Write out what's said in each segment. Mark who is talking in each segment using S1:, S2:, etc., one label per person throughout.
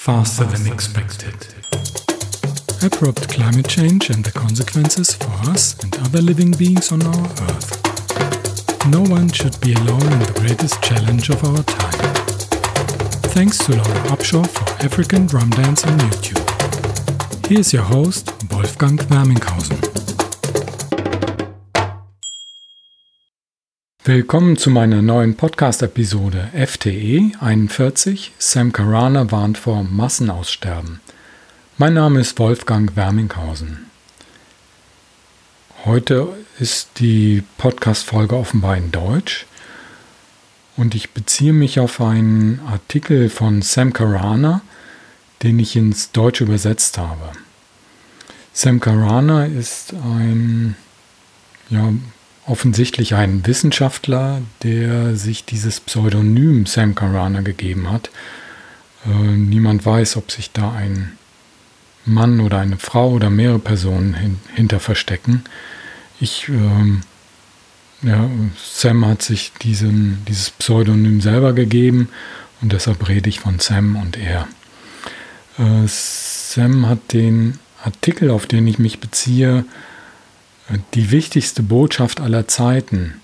S1: faster than expected. Abrupt climate change and the consequences for us and other living beings on our Earth. No one should be alone in the greatest challenge of our time. Thanks to Laura Upshaw for African Drum Dance on YouTube. Here's your host, Wolfgang Werminghausen. Willkommen zu meiner neuen Podcast-Episode FTE 41. Sam Carana warnt vor Massenaussterben. Mein Name ist Wolfgang Werminghausen. Heute ist die Podcast-Folge offenbar in Deutsch und ich beziehe mich auf einen Artikel von Sam Carana, den ich ins Deutsche übersetzt habe. Sam Carana ist ein ja, offensichtlich ein Wissenschaftler, der sich dieses Pseudonym Sam Carana gegeben hat. Äh, niemand weiß, ob sich da ein Mann oder eine Frau oder mehrere Personen hin, hinter verstecken. Ich, ähm, ja, Sam hat sich diesen, dieses Pseudonym selber gegeben und deshalb rede ich von Sam und er. Äh, Sam hat den Artikel, auf den ich mich beziehe, die wichtigste Botschaft aller Zeiten,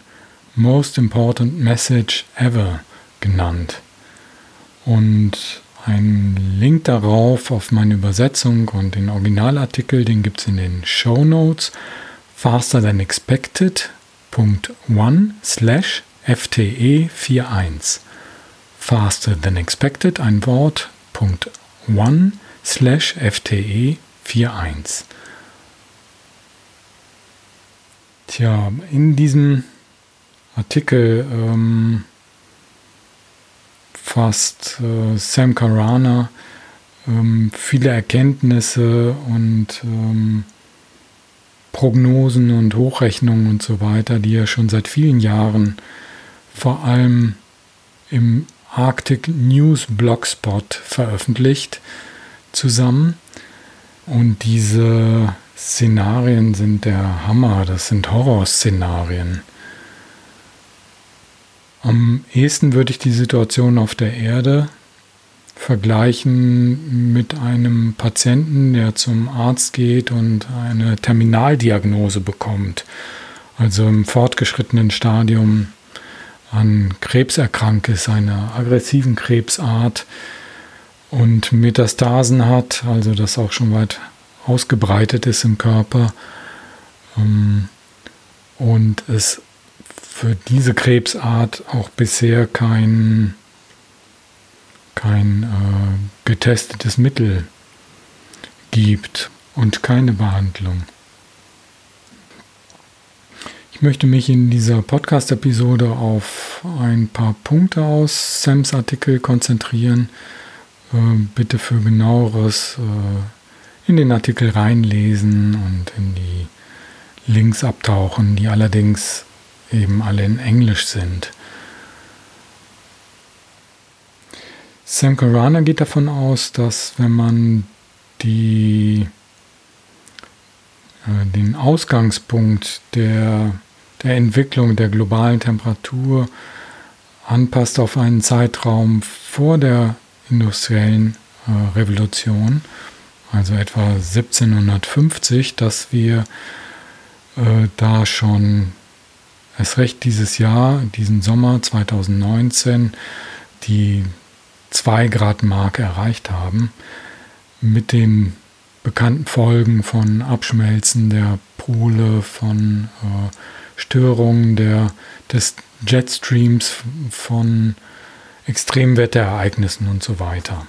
S1: Most Important Message Ever genannt. Und ein Link darauf auf meine Übersetzung und den Originalartikel, den gibt es in den Show Notes. Faster than expected.one slash FTE41. Faster than expected, ein Wort, Punkt one slash FTE41. Tja, in diesem Artikel ähm, fasst äh, Sam Carana ähm, viele Erkenntnisse und ähm, Prognosen und Hochrechnungen und so weiter, die er schon seit vielen Jahren vor allem im Arctic News Blogspot veröffentlicht, zusammen. Und diese Szenarien sind der Hammer, das sind Horrorszenarien. Am ehesten würde ich die Situation auf der Erde vergleichen mit einem Patienten, der zum Arzt geht und eine Terminaldiagnose bekommt, also im fortgeschrittenen Stadium an Krebs erkrankt ist, einer aggressiven Krebsart und Metastasen hat, also das auch schon weit ausgebreitet ist im Körper ähm, und es für diese Krebsart auch bisher kein, kein äh, getestetes Mittel gibt und keine Behandlung. Ich möchte mich in dieser Podcast-Episode auf ein paar Punkte aus Sams Artikel konzentrieren. Äh, bitte für genaueres äh, in den Artikel reinlesen und in die Links abtauchen, die allerdings eben alle in Englisch sind. Sam Carana geht davon aus, dass wenn man die, äh, den Ausgangspunkt der, der Entwicklung der globalen Temperatur anpasst auf einen Zeitraum vor der industriellen äh, Revolution, also etwa 1750, dass wir äh, da schon erst recht dieses Jahr, diesen Sommer 2019, die 2 Grad Marke erreicht haben, mit den bekannten Folgen von Abschmelzen der Pole, von äh, Störungen der, des Jetstreams, von Extremwetterereignissen und so weiter.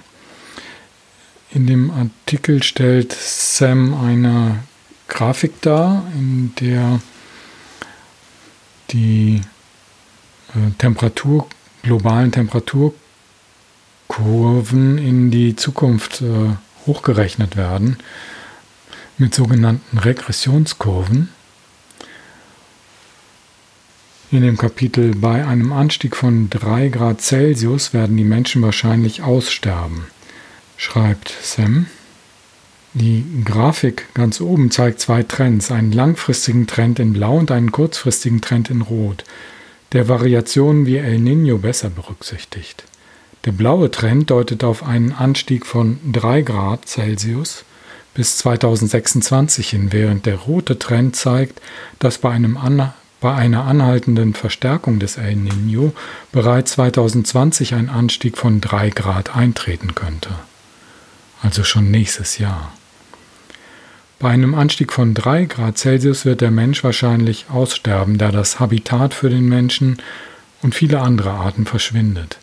S1: In dem Artikel stellt Sam eine Grafik dar, in der die äh, Temperatur, globalen Temperaturkurven in die Zukunft äh, hochgerechnet werden mit sogenannten Regressionskurven. In dem Kapitel bei einem Anstieg von 3 Grad Celsius werden die Menschen wahrscheinlich aussterben schreibt Sam. Die Grafik ganz oben zeigt zwei Trends, einen langfristigen Trend in Blau und einen kurzfristigen Trend in Rot, der Variationen wie El Nino besser berücksichtigt. Der blaue Trend deutet auf einen Anstieg von 3 Grad Celsius bis 2026 hin, während der rote Trend zeigt, dass bei, an, bei einer anhaltenden Verstärkung des El Niño bereits 2020 ein Anstieg von 3 Grad eintreten könnte. Also schon nächstes Jahr. Bei einem Anstieg von 3 Grad Celsius wird der Mensch wahrscheinlich aussterben, da das Habitat für den Menschen und viele andere Arten verschwindet.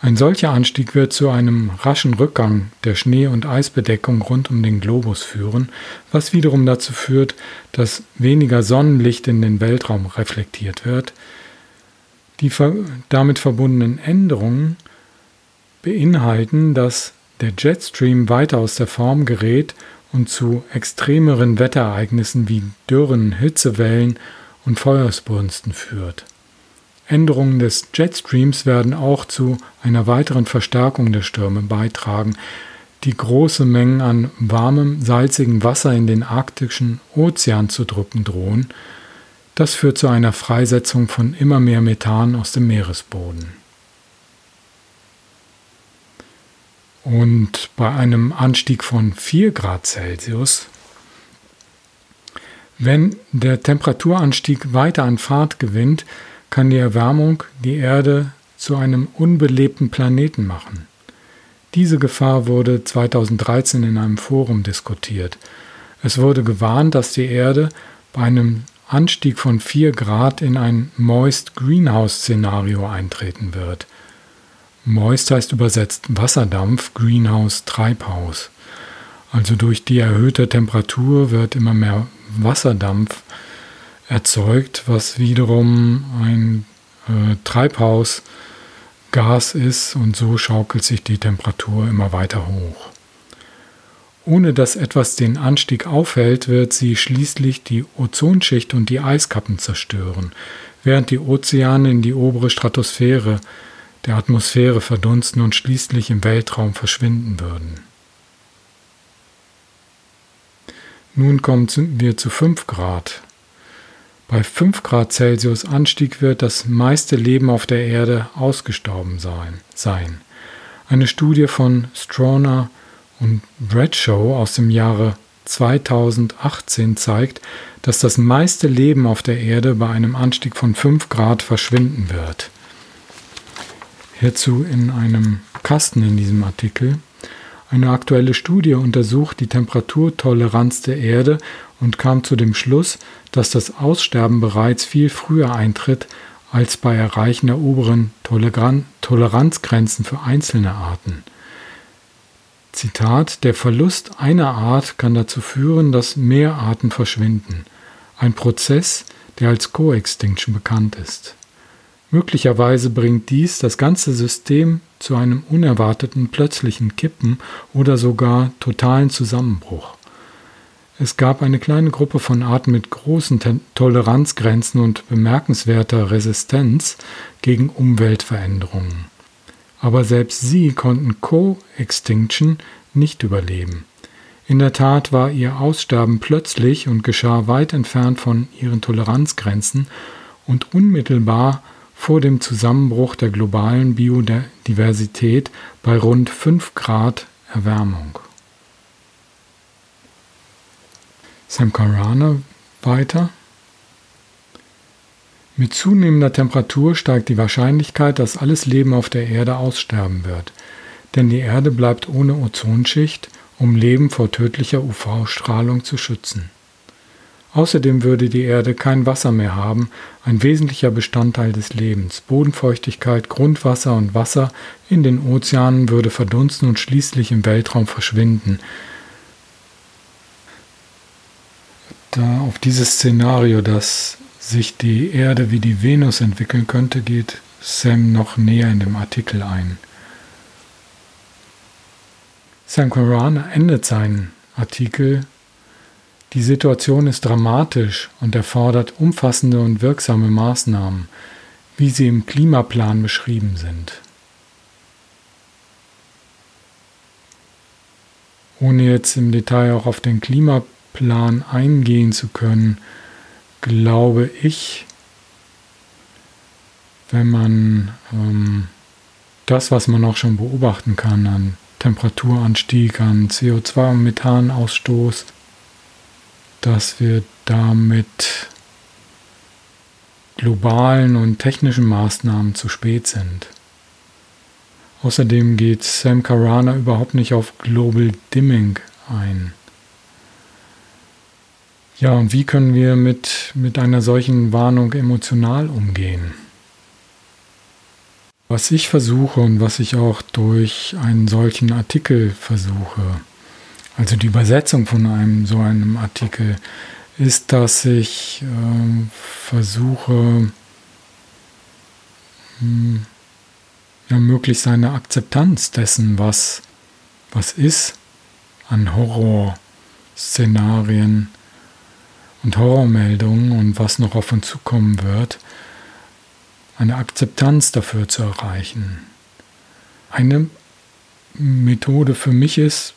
S1: Ein solcher Anstieg wird zu einem raschen Rückgang der Schnee- und Eisbedeckung rund um den Globus führen, was wiederum dazu führt, dass weniger Sonnenlicht in den Weltraum reflektiert wird. Die damit verbundenen Änderungen beinhalten, dass der Jetstream weiter aus der Form gerät und zu extremeren Wetterereignissen wie Dürren, Hitzewellen und Feuersbrunsten führt. Änderungen des Jetstreams werden auch zu einer weiteren Verstärkung der Stürme beitragen, die große Mengen an warmem, salzigem Wasser in den arktischen Ozean zu drücken drohen. Das führt zu einer Freisetzung von immer mehr Methan aus dem Meeresboden. Und bei einem Anstieg von 4 Grad Celsius, wenn der Temperaturanstieg weiter an Fahrt gewinnt, kann die Erwärmung die Erde zu einem unbelebten Planeten machen. Diese Gefahr wurde 2013 in einem Forum diskutiert. Es wurde gewarnt, dass die Erde bei einem Anstieg von 4 Grad in ein Moist Greenhouse-Szenario eintreten wird. Moist heißt übersetzt Wasserdampf, Greenhouse Treibhaus. Also durch die erhöhte Temperatur wird immer mehr Wasserdampf erzeugt, was wiederum ein äh, Treibhausgas ist und so schaukelt sich die Temperatur immer weiter hoch. Ohne dass etwas den Anstieg aufhält, wird sie schließlich die Ozonschicht und die Eiskappen zerstören, während die Ozeane in die obere Stratosphäre der Atmosphäre verdunsten und schließlich im Weltraum verschwinden würden. Nun kommen wir zu 5 Grad. Bei 5 Grad Celsius Anstieg wird das meiste Leben auf der Erde ausgestorben sein. Eine Studie von Stroner und Bradshaw aus dem Jahre 2018 zeigt, dass das meiste Leben auf der Erde bei einem Anstieg von 5 Grad verschwinden wird. Hierzu in einem Kasten in diesem Artikel. Eine aktuelle Studie untersucht die Temperaturtoleranz der Erde und kam zu dem Schluss, dass das Aussterben bereits viel früher eintritt als bei Erreichen der oberen Toleran Toleranzgrenzen für einzelne Arten. Zitat, der Verlust einer Art kann dazu führen, dass mehr Arten verschwinden. Ein Prozess, der als Coextinction bekannt ist. Möglicherweise bringt dies das ganze System zu einem unerwarteten plötzlichen Kippen oder sogar totalen Zusammenbruch. Es gab eine kleine Gruppe von Arten mit großen Toleranzgrenzen und bemerkenswerter Resistenz gegen Umweltveränderungen. Aber selbst sie konnten Co-Extinction nicht überleben. In der Tat war ihr Aussterben plötzlich und geschah weit entfernt von ihren Toleranzgrenzen und unmittelbar vor dem Zusammenbruch der globalen Biodiversität bei rund 5 Grad Erwärmung. Samkarana weiter. Mit zunehmender Temperatur steigt die Wahrscheinlichkeit, dass alles Leben auf der Erde aussterben wird, denn die Erde bleibt ohne Ozonschicht, um Leben vor tödlicher UV-Strahlung zu schützen. Außerdem würde die Erde kein Wasser mehr haben, ein wesentlicher Bestandteil des Lebens. Bodenfeuchtigkeit, Grundwasser und Wasser in den Ozeanen würde verdunsten und schließlich im Weltraum verschwinden. Da auf dieses Szenario, dass sich die Erde wie die Venus entwickeln könnte, geht Sam noch näher in dem Artikel ein. Sam Quran endet seinen Artikel die Situation ist dramatisch und erfordert umfassende und wirksame Maßnahmen, wie sie im Klimaplan beschrieben sind. Ohne jetzt im Detail auch auf den Klimaplan eingehen zu können, glaube ich, wenn man ähm, das, was man auch schon beobachten kann an Temperaturanstieg, an CO2- und Methanausstoß, dass wir damit globalen und technischen Maßnahmen zu spät sind. Außerdem geht Sam Karana überhaupt nicht auf Global Dimming ein. Ja, und wie können wir mit, mit einer solchen Warnung emotional umgehen? Was ich versuche und was ich auch durch einen solchen Artikel versuche, also die Übersetzung von einem so einem Artikel, ist, dass ich äh, versuche, mh, hm, ja, möglichst eine Akzeptanz dessen, was, was ist an Horrorszenarien und Horrormeldungen und was noch auf uns zukommen wird, eine Akzeptanz dafür zu erreichen. Eine Methode für mich ist,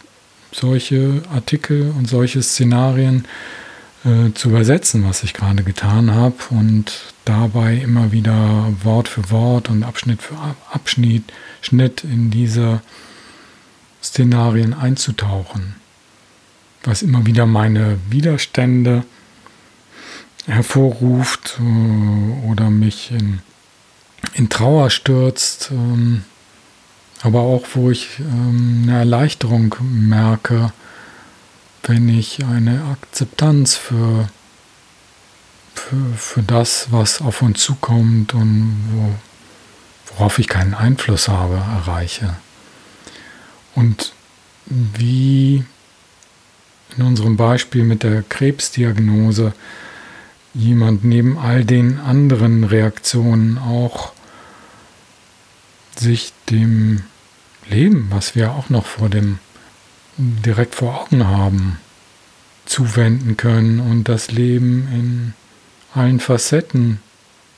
S1: solche Artikel und solche Szenarien äh, zu übersetzen, was ich gerade getan habe und dabei immer wieder Wort für Wort und Abschnitt für Abschnitt Schnitt in diese Szenarien einzutauchen, was immer wieder meine Widerstände hervorruft äh, oder mich in, in Trauer stürzt, ähm, aber auch wo ich ähm, eine Erleichterung merke, wenn ich eine Akzeptanz für, für, für das, was auf uns zukommt und wo, worauf ich keinen Einfluss habe, erreiche. Und wie in unserem Beispiel mit der Krebsdiagnose jemand neben all den anderen Reaktionen auch sich dem Leben, was wir auch noch vor dem direkt vor Augen haben, zuwenden können und das Leben in allen Facetten,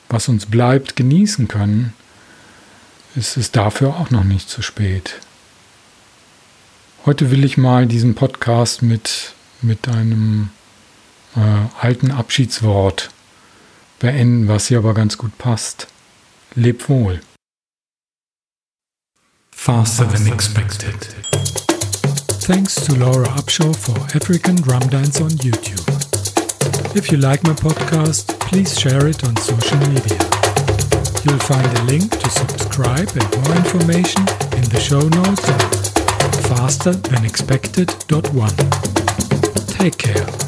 S1: was uns bleibt, genießen können, ist es dafür auch noch nicht zu spät. Heute will ich mal diesen Podcast mit, mit einem äh, alten Abschiedswort beenden, was hier aber ganz gut passt. Leb wohl.
S2: Faster than expected.
S1: Thanks to Laura Upshaw for African Drum Dance on YouTube. If you like my podcast, please share it on social media. You'll find a link to subscribe and more information in the show notes on fasterthanexpected.one. Take care.